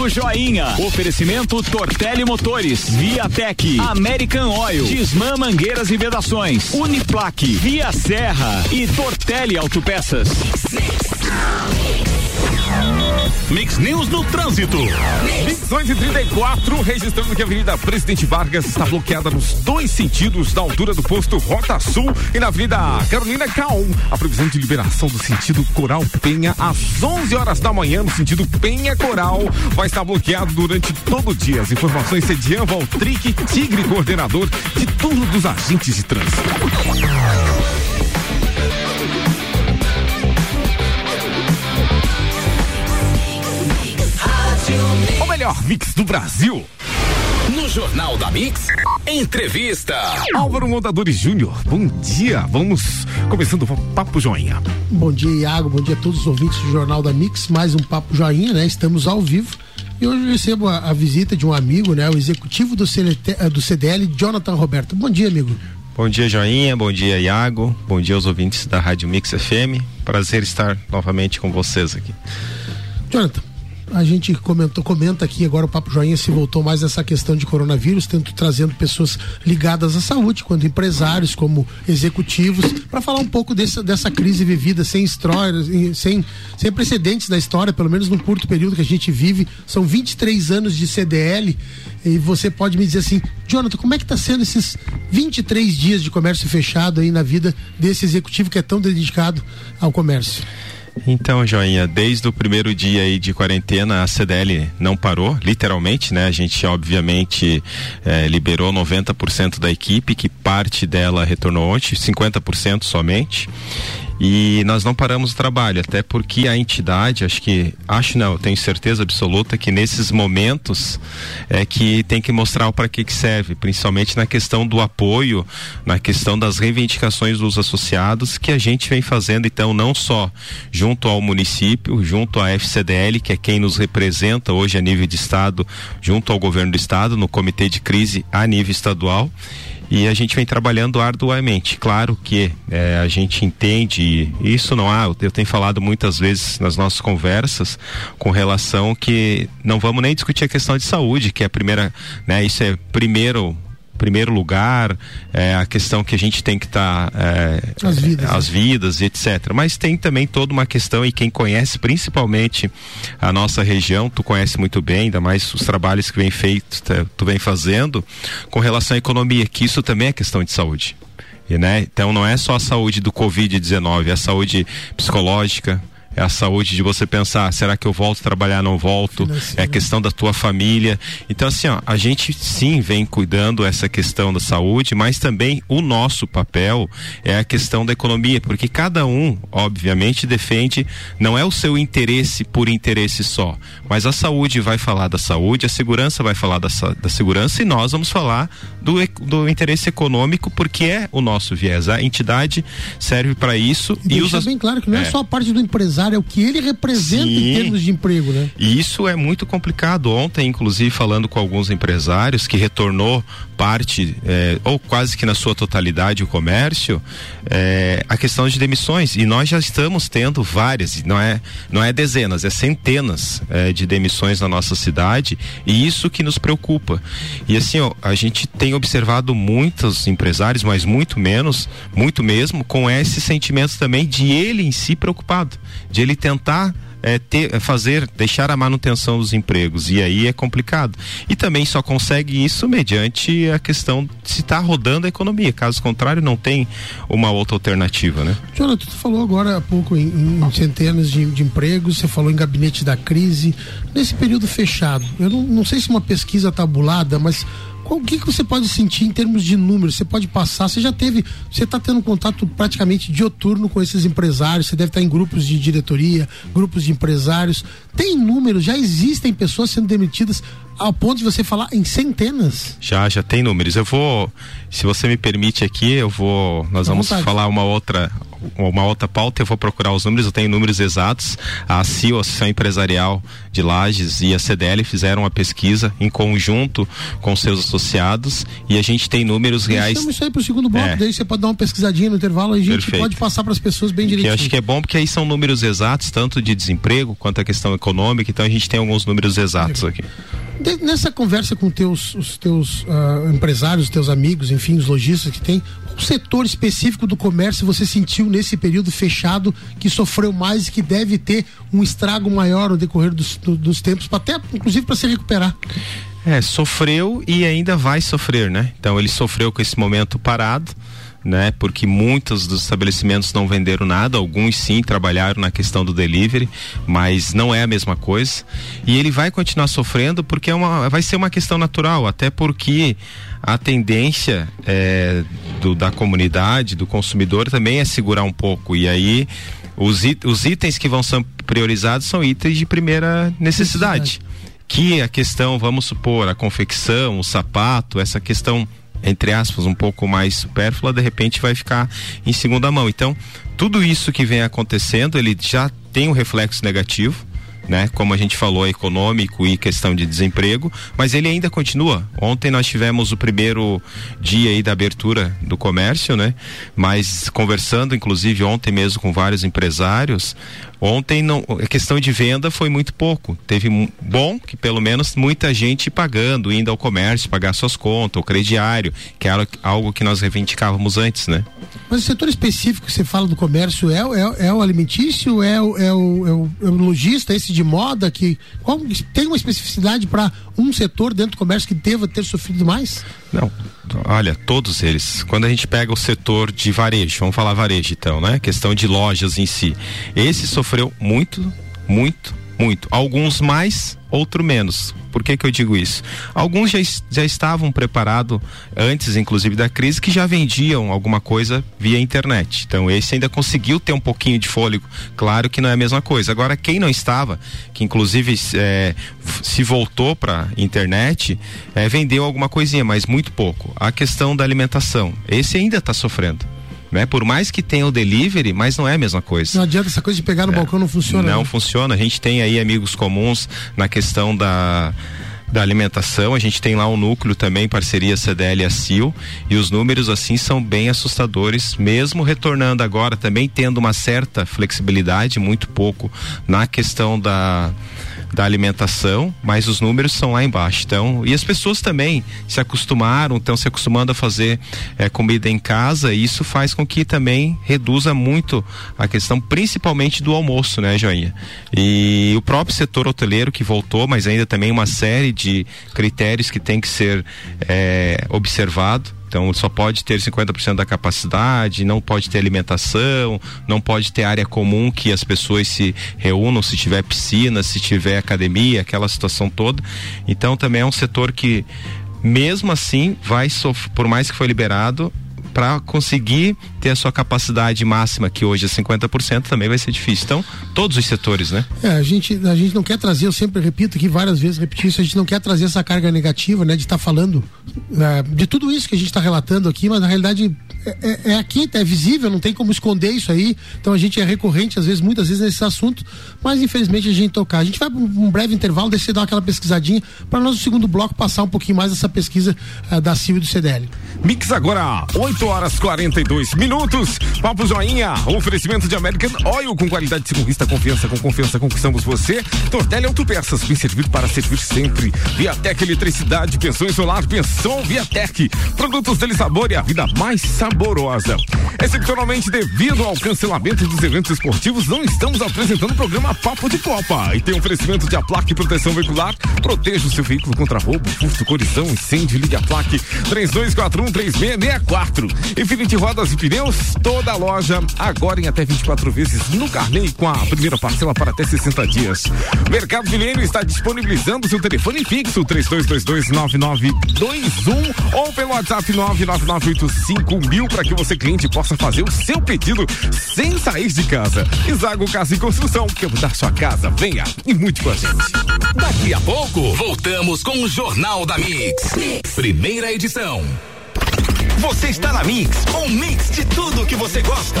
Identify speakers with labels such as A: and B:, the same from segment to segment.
A: Papo Joinha. Oferecimento Tortelli Motores, Viatec, American Oil, Disman Mangueiras e Vedações, Uniplaque, Via Serra e Tortelli Autopeças.
B: Mix News no trânsito.
C: Missões e 34, registrando que a Avenida Presidente Vargas está bloqueada nos dois sentidos, da altura do posto Rota Sul e na Avenida Carolina Caon. A previsão de liberação do sentido Coral Penha às 11 horas da manhã, no sentido Penha Coral, vai estar bloqueado durante todo o dia. As informações Sedian Valtric, Tigre, coordenador de turno dos agentes de trânsito. Melhor mix do Brasil.
B: No Jornal da Mix, entrevista.
C: Álvaro Montadores Júnior, bom dia. Vamos começando o Papo Joinha.
D: Bom dia, Iago. Bom dia a todos os ouvintes do Jornal da Mix. Mais um Papo Joinha, né? Estamos ao vivo. E hoje eu recebo a, a visita de um amigo, né? O executivo do, CLT, eh, do CDL, Jonathan Roberto. Bom dia, amigo.
E: Bom dia, Joinha. Bom dia, Iago. Bom dia aos ouvintes da Rádio Mix FM. Prazer estar novamente com vocês aqui.
D: Jonathan, a gente comentou, comenta aqui agora o Papo Joinha se voltou mais essa questão de coronavírus, tanto trazendo pessoas ligadas à saúde, quanto empresários, como executivos, para falar um pouco desse, dessa crise vivida sem histórias, sem, sem precedentes na história, pelo menos no curto período que a gente vive. São 23 anos de CDL e você pode me dizer assim, Jonathan, como é que está sendo esses 23 dias de comércio fechado aí na vida desse executivo que é tão dedicado ao comércio?
E: Então, Joinha, desde o primeiro dia aí de quarentena, a CDL não parou, literalmente, né? A gente, obviamente, eh, liberou 90% da equipe, que parte dela retornou ontem, 50% somente. E nós não paramos o trabalho, até porque a entidade, acho que, acho não, tenho certeza absoluta que nesses momentos é que tem que mostrar para que que serve, principalmente na questão do apoio, na questão das reivindicações dos associados que a gente vem fazendo, então, não só junto ao município, junto à FCDL, que é quem nos representa hoje a nível de estado, junto ao governo do estado, no comitê de crise a nível estadual e a gente vem trabalhando arduamente. Claro que é, a gente entende, isso não há, eu tenho falado muitas vezes nas nossas conversas com relação que não vamos nem discutir a questão de saúde, que é a primeira, né, isso é primeiro primeiro lugar, é, a questão que a gente tem que estar tá, é,
D: as vidas,
E: as vidas, etc. Mas tem também toda uma questão e quem conhece principalmente a nossa região, tu conhece muito bem, ainda mais os trabalhos que vem feito, tu vem fazendo com relação à economia, que isso também é questão de saúde. E, né? Então não é só a saúde do Covid-19, é a saúde psicológica, é a saúde de você pensar, será que eu volto a trabalhar, não volto? É a questão da tua família. Então, assim, ó, a gente sim vem cuidando essa questão da saúde, mas também o nosso papel é a questão da economia, porque cada um, obviamente, defende, não é o seu interesse por interesse só, mas a saúde vai falar da saúde, a segurança vai falar da, da segurança e nós vamos falar do, do interesse econômico, porque é o nosso viés. A entidade serve para isso
D: e, e usa. bem claro que não é, é só a parte do empresário empresário, é o que ele representa Sim. em termos de emprego, né?
E: E isso é muito complicado. Ontem, inclusive, falando com alguns empresários que retornou parte, é, ou quase que na sua totalidade, o comércio, é, a questão de demissões. E nós já estamos tendo várias, não é, não é dezenas, é centenas é, de demissões na nossa cidade, e isso que nos preocupa. E assim, ó, a gente tem observado muitos empresários, mas muito menos, muito mesmo, com esse sentimento também de ele em si preocupado de ele tentar é, ter, fazer, deixar a manutenção dos empregos e aí é complicado. E também só consegue isso mediante a questão de se estar tá rodando a economia. Caso contrário, não tem uma outra alternativa, né?
D: Jonathan, tu falou agora há pouco em, em centenas de, de, empregos, você falou em gabinete da crise. Nesse período fechado, eu não, não sei se uma pesquisa tabulada, mas o que, que você pode sentir em termos de números? Você pode passar, você já teve, você está tendo contato praticamente dioturno com esses empresários, você deve estar em grupos de diretoria, grupos de empresários. Tem números, já existem pessoas sendo demitidas ao ponto de você falar em centenas?
E: Já, já tem números. Eu vou, se você me permite aqui, eu vou, nós vamos vontade. falar uma outra, uma outra pauta, eu vou procurar os números, eu tenho números exatos. A CIO, a Associação Empresarial de Lages e a CDL fizeram uma pesquisa em conjunto com seus associados e a gente tem números reais.
D: Estamos isso aí para o segundo bloco, é. daí você pode dar uma pesquisadinha no intervalo e a gente Perfeito. pode passar para as pessoas bem direitinho.
E: Eu acho que é bom porque aí são números exatos, tanto de desemprego quanto a questão econômica, então a gente tem alguns números exatos aqui.
D: De, nessa conversa com teus, os teus uh, empresários, os teus amigos, enfim, os lojistas que tem, o setor específico do comércio você sentiu nesse período fechado que sofreu mais e que deve ter um estrago maior no decorrer dos, do, dos tempos, até inclusive para se recuperar?
E: É, sofreu e ainda vai sofrer, né? Então ele sofreu com esse momento parado né? Porque muitos dos estabelecimentos não venderam nada, alguns sim trabalharam na questão do delivery, mas não é a mesma coisa. E ele vai continuar sofrendo porque é uma, vai ser uma questão natural, até porque a tendência é, do, da comunidade, do consumidor também é segurar um pouco. E aí os, it, os itens que vão ser priorizados são itens de primeira necessidade. necessidade. Que a questão, vamos supor, a confecção, o sapato, essa questão entre aspas, um pouco mais supérflua, de repente vai ficar em segunda mão. Então, tudo isso que vem acontecendo, ele já tem um reflexo negativo né? Como a gente falou, econômico e questão de desemprego, mas ele ainda continua. Ontem nós tivemos o primeiro dia aí da abertura do comércio, né? Mas conversando, inclusive ontem mesmo com vários empresários, ontem não, a questão de venda foi muito pouco. Teve bom que pelo menos muita gente pagando, indo ao comércio, pagar suas contas, o crediário, que era algo que nós reivindicávamos antes, né?
D: Mas o setor específico que você fala do comércio é, é, é o alimentício, é o, é o, é o, é o lojista, esse de moda que qual, tem uma especificidade para um setor dentro do comércio que deva ter sofrido mais?
E: Não, olha, todos eles. Quando a gente pega o setor de varejo, vamos falar varejo então, né? Questão de lojas em si. Esse sofreu muito, muito, muito. Alguns mais, outro menos. Por que que eu digo isso? Alguns já, já estavam preparados antes, inclusive da crise, que já vendiam alguma coisa via internet. Então esse ainda conseguiu ter um pouquinho de fôlego. Claro que não é a mesma coisa. Agora quem não estava, que inclusive é, se voltou para internet, é, vendeu alguma coisinha, mas muito pouco. A questão da alimentação, esse ainda está sofrendo né? Por mais que tenha o delivery, mas não é a mesma coisa.
D: Não adianta essa coisa de pegar no é. balcão não funciona.
E: Não né? funciona. A gente tem aí amigos comuns na questão da da alimentação. A gente tem lá um núcleo também, parceria CDL e a CIL, e os números assim são bem assustadores, mesmo retornando agora, também tendo uma certa flexibilidade, muito pouco na questão da da alimentação, mas os números são lá embaixo. Então, e as pessoas também se acostumaram, estão se acostumando a fazer é, comida em casa, e isso faz com que também reduza muito a questão, principalmente do almoço, né, Joinha? E o próprio setor hoteleiro que voltou, mas ainda também uma série de critérios que tem que ser é, observado então só pode ter 50% da capacidade, não pode ter alimentação, não pode ter área comum que as pessoas se reúnam, se tiver piscina, se tiver academia, aquela situação toda. Então também é um setor que mesmo assim vai sofrer, por mais que foi liberado, para conseguir ter a sua capacidade máxima, que hoje é 50%, também vai ser difícil. Então, todos os setores, né?
D: É, a gente, a gente não quer trazer, eu sempre repito aqui várias vezes, repetir isso, a gente não quer trazer essa carga negativa, né? De estar tá falando é, de tudo isso que a gente está relatando aqui, mas na realidade é, é, é, aqui, é visível, não tem como esconder isso aí. Então a gente é recorrente, às vezes, muitas vezes, nesse assunto, mas infelizmente a gente tocar. A gente vai para um breve intervalo, descer dar aquela pesquisadinha, para nós no segundo bloco passar um pouquinho mais essa pesquisa uh, da CIV e do CDL.
C: Mix agora, 8 horas 42 minutos. Papo Joinha, oferecimento de American Oil com qualidade de conquista, confiança, com confiança conquistamos você. Tortelli Autopeças, bem servido para servir sempre. Viatec Eletricidade, pensão solar, pensão Viatec. Produtos dele sabor e a vida mais saborosa. Excepcionalmente, devido ao cancelamento dos eventos esportivos, não estamos apresentando o programa Papo de Copa. E tem oferecimento de aplaque e proteção veicular. Proteja o seu veículo contra roubo, furto, colisão, incêndio, ligue a plaque 3241 3664. Infinity Rodas e Pneus, toda a loja, agora em até 24 vezes no Carnei, com a primeira parcela para até 60 dias. Mercado Milênio está disponibilizando seu telefone fixo 32229921 ou pelo WhatsApp 99985 Para que você, cliente, possa fazer o seu pedido sem sair de casa. Zago Casa e Construção, que mudar sua casa, venha e muito com a gente.
B: Daqui a pouco, voltamos com o Jornal da mix. mix. Primeira edição. Você está na Mix, um mix de tudo que você gosta.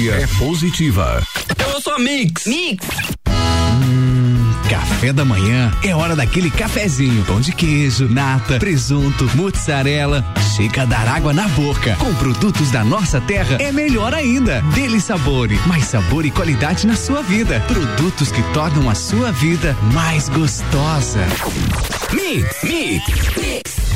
B: energia é positiva.
A: Eu sou a Mix.
B: Mix.
A: Hum, café da manhã é hora daquele cafezinho. Pão de queijo, nata, presunto, mozzarella. Chega a dar água na boca. Com produtos da nossa terra é melhor ainda. Dele sabor, mais sabor e qualidade na sua vida. Produtos que tornam a sua vida mais gostosa.
B: Mix, mix, mix.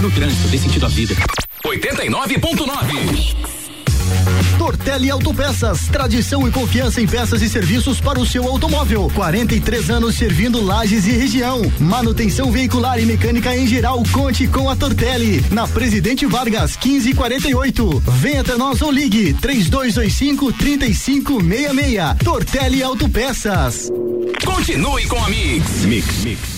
A: No trânsito, dê sentido à vida.
B: 89.9
F: Tortelli Autopeças, tradição e confiança em peças e serviços para o seu automóvel. 43 anos servindo lajes e região. Manutenção veicular e mecânica em geral. Conte com a Tortelli. Na Presidente Vargas, 1548. Venha até nós ou ligue 3225 3566. Tortelli Autopeças.
B: Continue com a Mix.
G: Mix. Mix.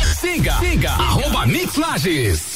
B: Siga, siga, arroba Mix Lages.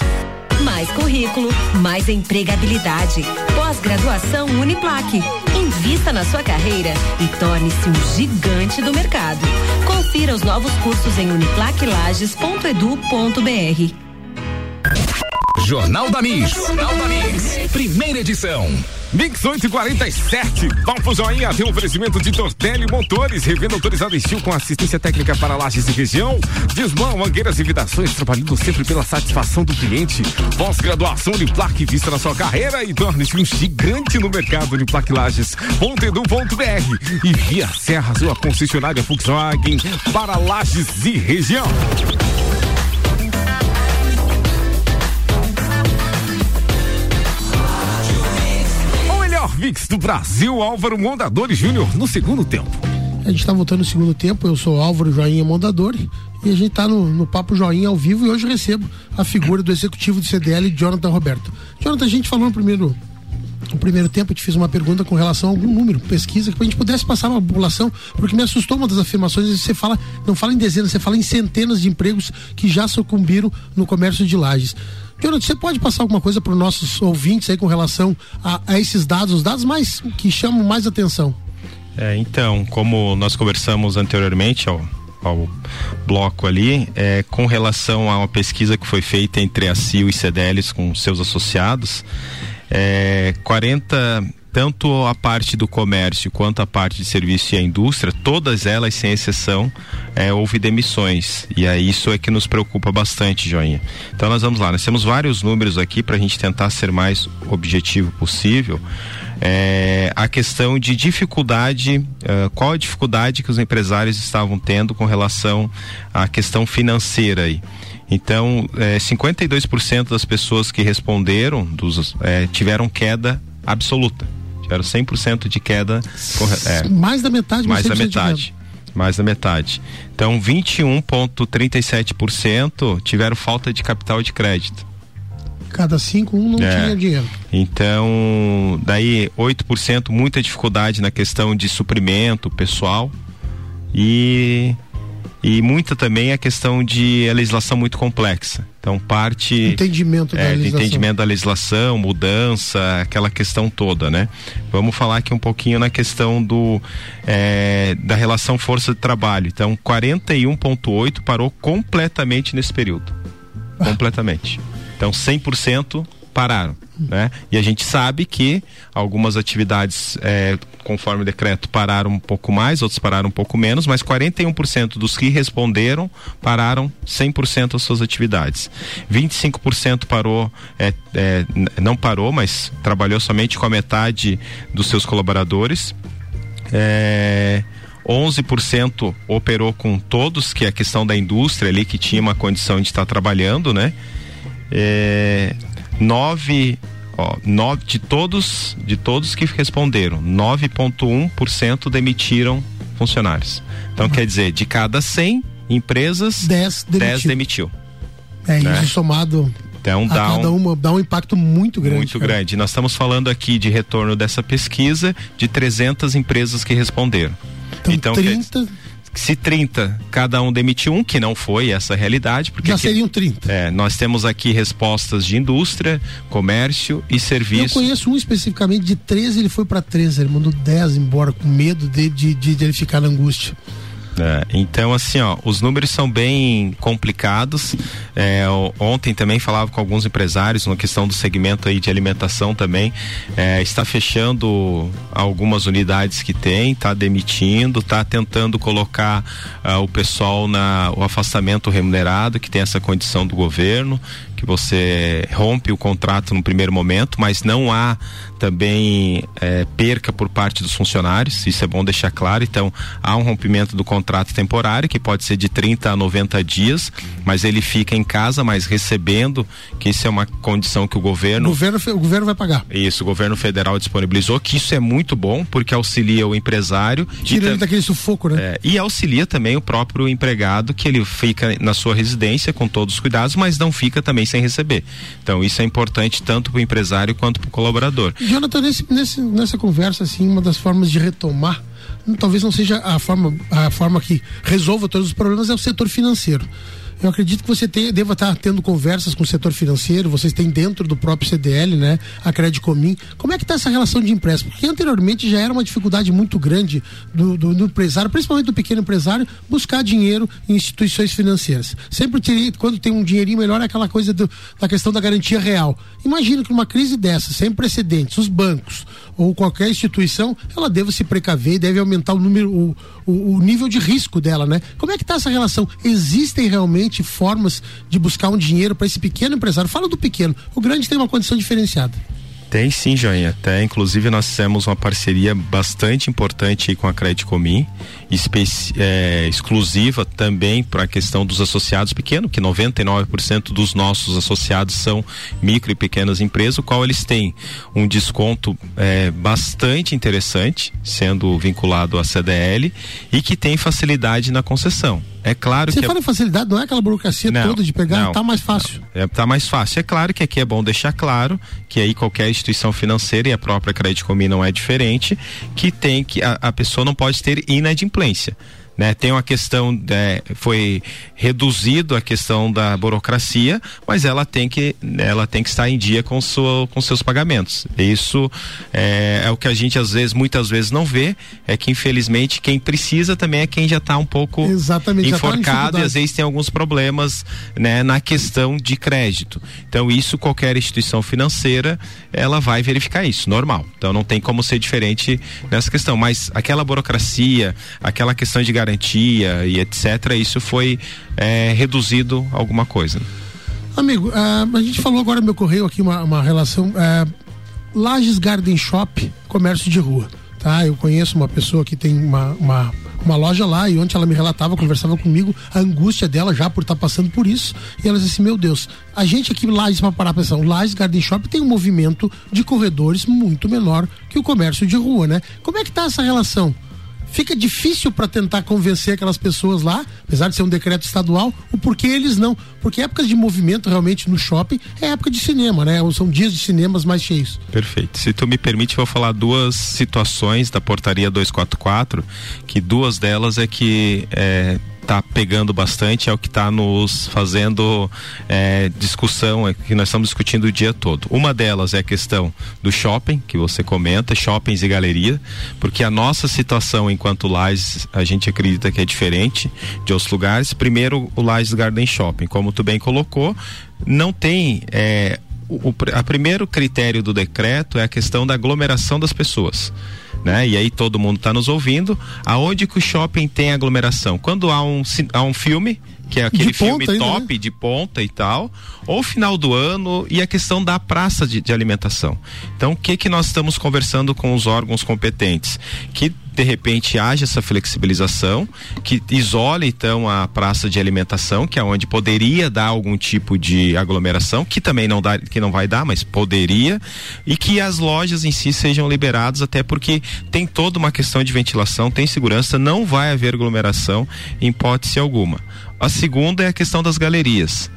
H: Mais currículo, mais empregabilidade. Pós-graduação Uniplaque. Invista na sua carreira e torne-se um gigante do mercado. Confira os novos cursos em uniplaquelages.edu.br.
B: Jornal da Mix. Jornal da Mix. Primeira edição.
C: Mix 847. Vamos joinha tem um oferecimento de Tortelli Motores, revenda autorizada estilo com assistência técnica para lajes e região. Desmão, mangueiras e vidações, trabalhando sempre pela satisfação do cliente. Pós-graduação de plaque vista na sua carreira e torne-se um gigante no mercado de plaque lages.edu.br e via Serra, sua concessionária Volkswagen para lajes e região. Mix do Brasil, Álvaro Mondadori Júnior, no segundo tempo.
D: A gente está voltando no segundo tempo, eu sou Álvaro Joinha Mondadori e a gente está no, no Papo Joinha ao vivo e hoje recebo a figura do executivo do CDL, Jonathan Roberto. Jonathan, a gente falou no primeiro no primeiro tempo eu te fiz uma pergunta com relação a algum número, pesquisa, que a gente pudesse passar na população, porque me assustou uma das afirmações, você fala, não fala em dezenas, você fala em centenas de empregos que já sucumbiram no comércio de lajes. Jonathan, você pode passar alguma coisa para os nossos ouvintes aí com relação a, a, esses dados, os dados mais que chamam mais atenção?
E: É, então, como nós conversamos anteriormente, ao bloco ali, é, com relação a uma pesquisa que foi feita entre a CIO e CDLs com seus associados, é, 40 tanto a parte do comércio quanto a parte de serviço e a indústria, todas elas, sem exceção, é, houve demissões. E aí isso é que nos preocupa bastante, Joinha. Então nós vamos lá, nós temos vários números aqui para a gente tentar ser mais objetivo possível. É, a questão de dificuldade, uh, qual a dificuldade que os empresários estavam tendo com relação à questão financeira aí. Então, é, 52% das pessoas que responderam dos, é, tiveram queda absoluta. Tiveram 100% de queda.
D: É, mais da metade,
E: mais da metade. Mais da metade. Então, 21,37% tiveram falta de capital de crédito.
D: Cada cinco, um não é. tinha dinheiro.
E: Então, daí 8% muita dificuldade na questão de suprimento pessoal e e muita também a questão de legislação muito complexa. Então, parte.
D: Entendimento da
E: é,
D: legislação.
E: entendimento da legislação, mudança, aquela questão toda, né? Vamos falar aqui um pouquinho na questão do é, da relação força de trabalho. Então, 41,8 parou completamente nesse período. Ah. Completamente. Então, 100% pararam. Né? E a gente sabe que algumas atividades, é, conforme o decreto, pararam um pouco mais, outros pararam um pouco menos, mas 41% dos que responderam pararam 100% das suas atividades. 25% parou, é, é, não parou, mas trabalhou somente com a metade dos seus colaboradores. É, 11% operou com todos, que é a questão da indústria ali que tinha uma condição de estar trabalhando, né? É, nove, ó, nove de todos, de todos que responderam, 9,1% demitiram funcionários. Então uhum. quer dizer, de cada 100 empresas, 10 demitiu. 10 demitiu
D: é né? isso somado
E: então dá um,
D: uma, dá um impacto muito grande.
E: Muito cara. grande. Nós estamos falando aqui de retorno dessa pesquisa de 300 empresas que responderam.
D: Então, então 30
E: se 30 cada um demitiu um, que não foi essa realidade, porque
D: já seriam 30.
E: É, nós temos aqui respostas de indústria, comércio e serviço.
D: Eu conheço um especificamente de 13, ele foi para 13, ele mandou 10 embora com medo de, de, de, de ele ficar na angústia.
E: É, então, assim, ó, os números são bem complicados. É, ontem também falava com alguns empresários na questão do segmento aí de alimentação também. É, está fechando algumas unidades que tem, está demitindo, está tentando colocar uh, o pessoal na o afastamento remunerado, que tem essa condição do governo que você rompe o contrato no primeiro momento, mas não há também é, perca por parte dos funcionários, isso é bom deixar claro. Então, há um rompimento do contrato temporário, que pode ser de 30 a 90 dias, mas ele fica em casa, mas recebendo, que isso é uma condição que o governo.
D: O governo, o governo vai pagar.
E: Isso, o governo federal disponibilizou, que isso é muito bom, porque auxilia o empresário.
D: Tira ele daquele sufoco, né?
E: É, e auxilia também o próprio empregado, que ele fica na sua residência com todos os cuidados, mas não fica também sem receber. Então, isso é importante tanto para o empresário quanto para o colaborador.
D: Jonathan, nesse, nesse, nessa conversa, assim, uma das formas de retomar, talvez não seja a forma, a forma que resolva todos os problemas, é o setor financeiro. Eu acredito que você tem, deva estar tendo conversas com o setor financeiro, vocês têm dentro do próprio CDL, né? A Credicomim. Como é que está essa relação de empréstimo? Porque anteriormente já era uma dificuldade muito grande do, do, do, empresário, principalmente do pequeno empresário, buscar dinheiro em instituições financeiras. Sempre quando tem um dinheirinho melhor, é aquela coisa do, da questão da garantia real. Imagina que uma crise dessa, sem precedentes, os bancos ou qualquer instituição, ela deve se precaver e deve aumentar o número, o, o, o nível de risco dela, né? Como é que está essa relação? Existem realmente formas de buscar um dinheiro para esse pequeno empresário? Fala do pequeno. O grande tem uma condição diferenciada.
E: Tem sim, Joinha. Até, inclusive, nós fizemos uma parceria bastante importante com a Credicomim, é, exclusiva também para a questão dos associados pequenos, que 99% dos nossos associados são micro e pequenas empresas, o qual eles têm um desconto é, bastante interessante, sendo vinculado à CDL, e que tem facilidade na concessão. É claro
D: Você
E: que.
D: Você fala
E: é...
D: facilidade, não é aquela burocracia não, toda de pegar, não, tá mais fácil.
E: Não, é, tá mais fácil. É claro que aqui é bom deixar claro que aí qualquer instituição financeira e a própria Credit Comim não é diferente, que tem que a, a pessoa não pode ter inadimplência né? Tem uma questão, é, foi reduzido a questão da burocracia, mas ela tem que, ela tem que estar em dia com, sua, com seus pagamentos. Isso é, é o que a gente às vezes, muitas vezes não vê, é que infelizmente quem precisa também é quem já está um pouco
D: Exatamente, tá
E: enforcado e às vezes tem alguns problemas, né, na questão de crédito. Então isso qualquer instituição financeira, ela vai verificar isso, normal. Então não tem como ser diferente nessa questão, mas aquela burocracia, aquela questão de garantia e etc. Isso foi é, reduzido alguma coisa.
D: Amigo, uh, a gente falou agora meu correio aqui uma, uma relação. Uh, Lages Garden Shop, comércio de rua. Tá? Eu conheço uma pessoa que tem uma, uma, uma loja lá e ontem ela me relatava, conversava comigo, a angústia dela já por estar tá passando por isso. E ela disse assim: Meu Deus, a gente aqui, Lages, para parar a pensar, o Lages Garden Shop tem um movimento de corredores muito menor que o comércio de rua, né? Como é que tá essa relação? Fica difícil para tentar convencer aquelas pessoas lá, apesar de ser um decreto estadual, o porquê eles não. Porque épocas de movimento realmente no shopping é época de cinema, né? São dias de cinemas mais cheios.
E: Perfeito. Se tu me permite, vou falar duas situações da portaria 244, que duas delas é que é, está pegando bastante, é o que está nos fazendo é, discussão, é que nós estamos discutindo o dia todo. Uma delas é a questão do shopping, que você comenta, shoppings e galeria, porque a nossa situação enquanto Lages, a gente acredita que é diferente de outros lugares. Primeiro, o Lages Garden Shopping, como tu bem colocou, não tem. É, o, a primeiro critério do decreto é a questão da aglomeração das pessoas né? E aí todo mundo está nos ouvindo. Aonde que o shopping tem aglomeração? Quando há um, há um filme, que é aquele filme ainda, top né? de ponta e tal, ou final do ano e a questão da praça de, de alimentação. Então, o que que nós estamos conversando com os órgãos competentes? Que de repente haja essa flexibilização, que isole então a praça de alimentação, que é onde poderia dar algum tipo de aglomeração, que também não dá, que não vai dar, mas poderia, e que as lojas em si sejam liberadas, até porque tem toda uma questão de ventilação, tem segurança, não vai haver aglomeração em hipótese alguma. A segunda é a questão das galerias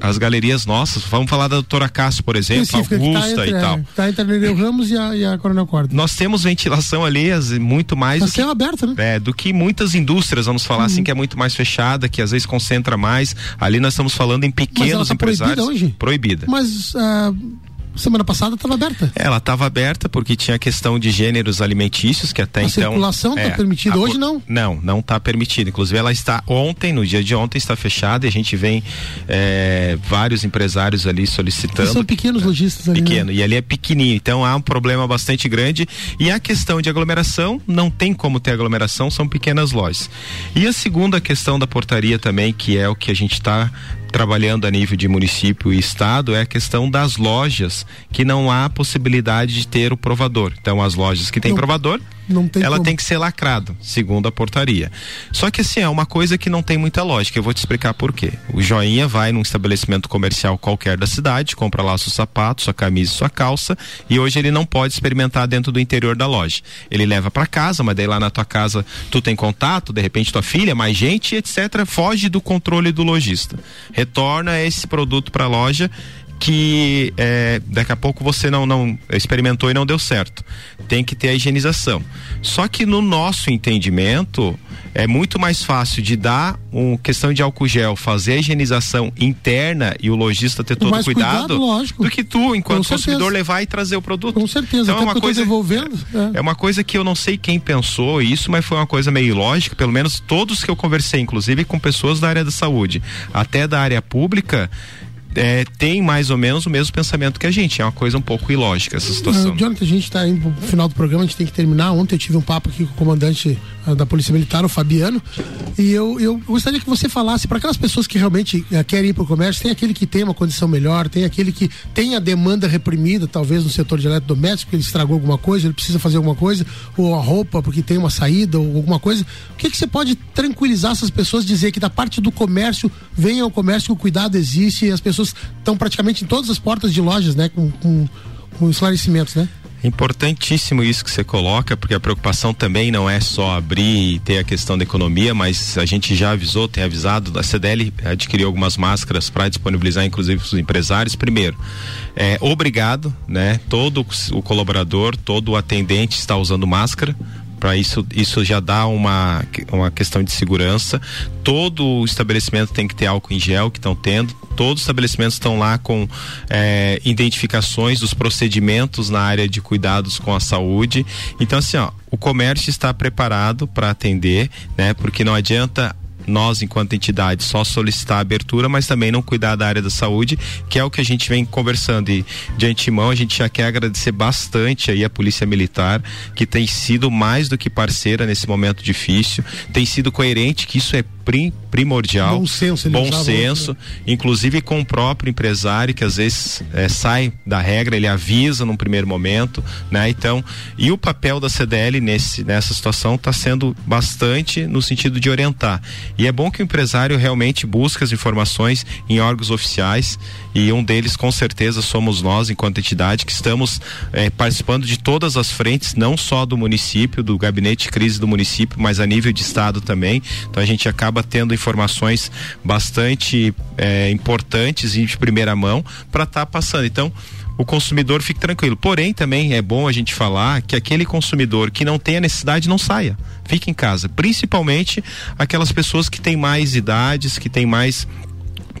E: as galerias nossas, vamos falar da doutora Cássio, por exemplo,
D: tá
E: Augusta
D: tá entre,
E: e tal.
D: Está entre a Nereu Ramos e a, e a Coronel Corda.
E: Nós temos ventilação ali muito mais
D: do que, aberto, né?
E: É, do que muitas indústrias, vamos falar assim, uhum. assim, que é muito mais fechada, que às vezes concentra mais. Ali nós estamos falando em pequenos Mas ela tá empresários.
D: Proibida hoje?
E: Proibida.
D: Mas uh, semana passada estava aberta.
E: Ela estava aberta porque tinha questão de gêneros alimentícios que até a então.
D: A circulação está é, permitida hoje não?
E: Não, não está permitida. Inclusive ela está ontem, no dia de ontem está fechada e a gente vem é, vários empresários ali solicitando. E
D: são pequenos lojistas ali.
E: Pequeno
D: né?
E: e ali é pequenininho, então há um problema bastante grande e a questão de aglomeração não tem como ter aglomeração, são pequenas lojas. E a segunda questão da portaria também que é o que a gente está trabalhando a nível de município e estado é a questão das lojas que não há possibilidade de ter o provador. Então as lojas que têm provador
D: não tem
E: ela
D: como.
E: tem que ser lacrado, segundo a portaria. Só que assim, é uma coisa que não tem muita lógica. Eu vou te explicar por quê. O joinha vai num estabelecimento comercial qualquer da cidade, compra lá seu sapato, sua camisa, sua calça, e hoje ele não pode experimentar dentro do interior da loja. Ele leva para casa, mas daí lá na tua casa tu tem contato, de repente tua filha, mais gente, etc. Foge do controle do lojista. Retorna esse produto para a loja que é, daqui a pouco você não, não experimentou e não deu certo. Tem que ter a higienização. Só que no nosso entendimento é muito mais fácil de dar uma questão de álcool gel, fazer a higienização interna e o lojista ter todo o cuidado,
D: cuidado
E: do que tu, enquanto consumidor, levar e trazer o produto.
D: Com certeza.
E: Então é uma coisa devolvendo. É. é uma coisa que eu não sei quem pensou isso, mas foi uma coisa meio lógica. Pelo menos todos que eu conversei, inclusive com pessoas da área da saúde, até da área pública é, tem mais ou menos o mesmo pensamento que a gente. É uma coisa um pouco ilógica essa situação.
D: Uh, Jonathan, a gente está indo pro final do programa, a gente tem que terminar. Ontem eu tive um papo aqui com o comandante uh, da Polícia Militar, o Fabiano, e eu, eu gostaria que você falasse para aquelas pessoas que realmente uh, querem ir para o comércio, tem aquele que tem uma condição melhor, tem aquele que tem a demanda reprimida, talvez no setor de eletrodoméstico, ele estragou alguma coisa, ele precisa fazer alguma coisa, ou a roupa porque tem uma saída, ou alguma coisa. O que, que você pode tranquilizar essas pessoas, dizer que da parte do comércio, venha ao comércio que o cuidado existe e as pessoas estão praticamente em todas as portas de lojas, né? Com, com, com esclarecimentos, né?
E: Importantíssimo isso que você coloca, porque a preocupação também não é só abrir e ter a questão da economia, mas a gente já avisou, tem avisado, a CDL adquiriu algumas máscaras para disponibilizar, inclusive, para os empresários. Primeiro, é obrigado, né? Todo o colaborador, todo o atendente está usando máscara para isso isso já dá uma uma questão de segurança. Todo estabelecimento tem que ter álcool em gel que estão tendo. Todos os estabelecimentos estão lá com é, identificações dos procedimentos na área de cuidados com a saúde. Então assim, ó, o comércio está preparado para atender, né? Porque não adianta nós, enquanto entidade, só solicitar a abertura, mas também não cuidar da área da saúde, que é o que a gente vem conversando. E de antemão, a gente já quer agradecer bastante aí a Polícia Militar, que tem sido mais do que parceira nesse momento difícil, tem sido coerente, que isso é prim, primordial.
D: Bom senso,
E: bom senso, inclusive com o próprio empresário que às vezes é, sai da regra, ele avisa num primeiro momento, né? Então, e o papel da CDL nesse nessa situação está sendo bastante no sentido de orientar. E é bom que o empresário realmente busque as informações em órgãos oficiais e um deles com certeza somos nós enquanto entidade que estamos é, participando de todas as frentes, não só do município, do gabinete de crise do município, mas a nível de estado também. Então a gente acaba tendo informações bastante é, importantes e de primeira mão para estar tá passando. Então o consumidor fique tranquilo. Porém, também é bom a gente falar que aquele consumidor que não tem a necessidade não saia. Fique em casa. Principalmente aquelas pessoas que têm mais idades, que têm mais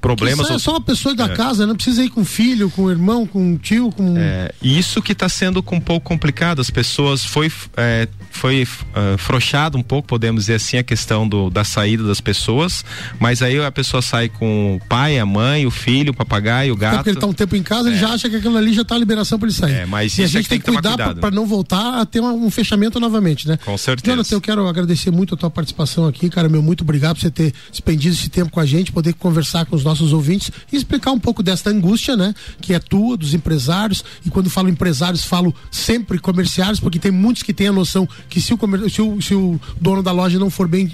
E: problemas.
D: Isso é só uma pessoa da é. casa, não precisa ir com filho, com irmão, com tio, com.
E: É, isso que está sendo um pouco complicado. As pessoas foi é, foi uh, frouxado um pouco, podemos dizer assim, a questão do, da saída das pessoas, mas aí a pessoa sai com o pai, a mãe, o filho, o papagaio, o gato.
D: porque ele está um tempo em casa, ele é. já acha que aquilo ali já está a liberação para ele sair. É,
E: mas
D: e a gente tem que, cuidar para né? não voltar a ter um fechamento novamente, né?
E: Com certeza.
D: Jonathan, eu quero agradecer muito a tua participação aqui, cara, meu muito obrigado por você ter expendido esse tempo com a gente, poder conversar com os nossos ouvintes e explicar um pouco desta angústia, né? Que é tua, dos empresários, e quando falo empresários, falo sempre comerciários, porque tem muitos que têm a noção que se o, se o, se o dono da loja não for bem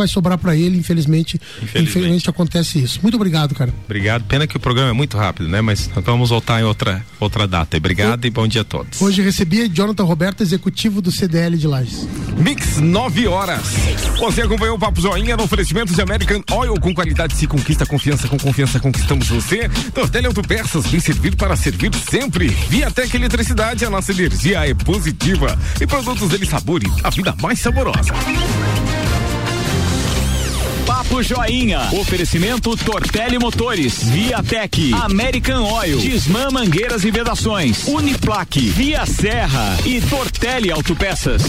D: vai sobrar para ele, infelizmente, infelizmente. Infelizmente acontece isso. Muito obrigado, cara.
E: Obrigado. Pena que o programa é muito rápido, né? Mas vamos voltar em outra, outra data. Obrigado Eu, e bom dia a todos.
D: Hoje recebi Jonathan Roberto, executivo do CDL de Lages.
C: Mix 9 horas. Você acompanhou o Papo Joinha no oferecimento de American Oil com qualidade se conquista confiança, com confiança conquistamos você. Tortelli Autopeças, bem servido para servir sempre. Viatec Eletricidade, a nossa energia é positiva. E produtos dele sabore, a vida mais saborosa.
I: Papo Joinha. Oferecimento Tortelli Motores, Viatec, American Oil, Disman Mangueiras e Vedações, Uniplaque, Via Serra e Tortelli Autopeças.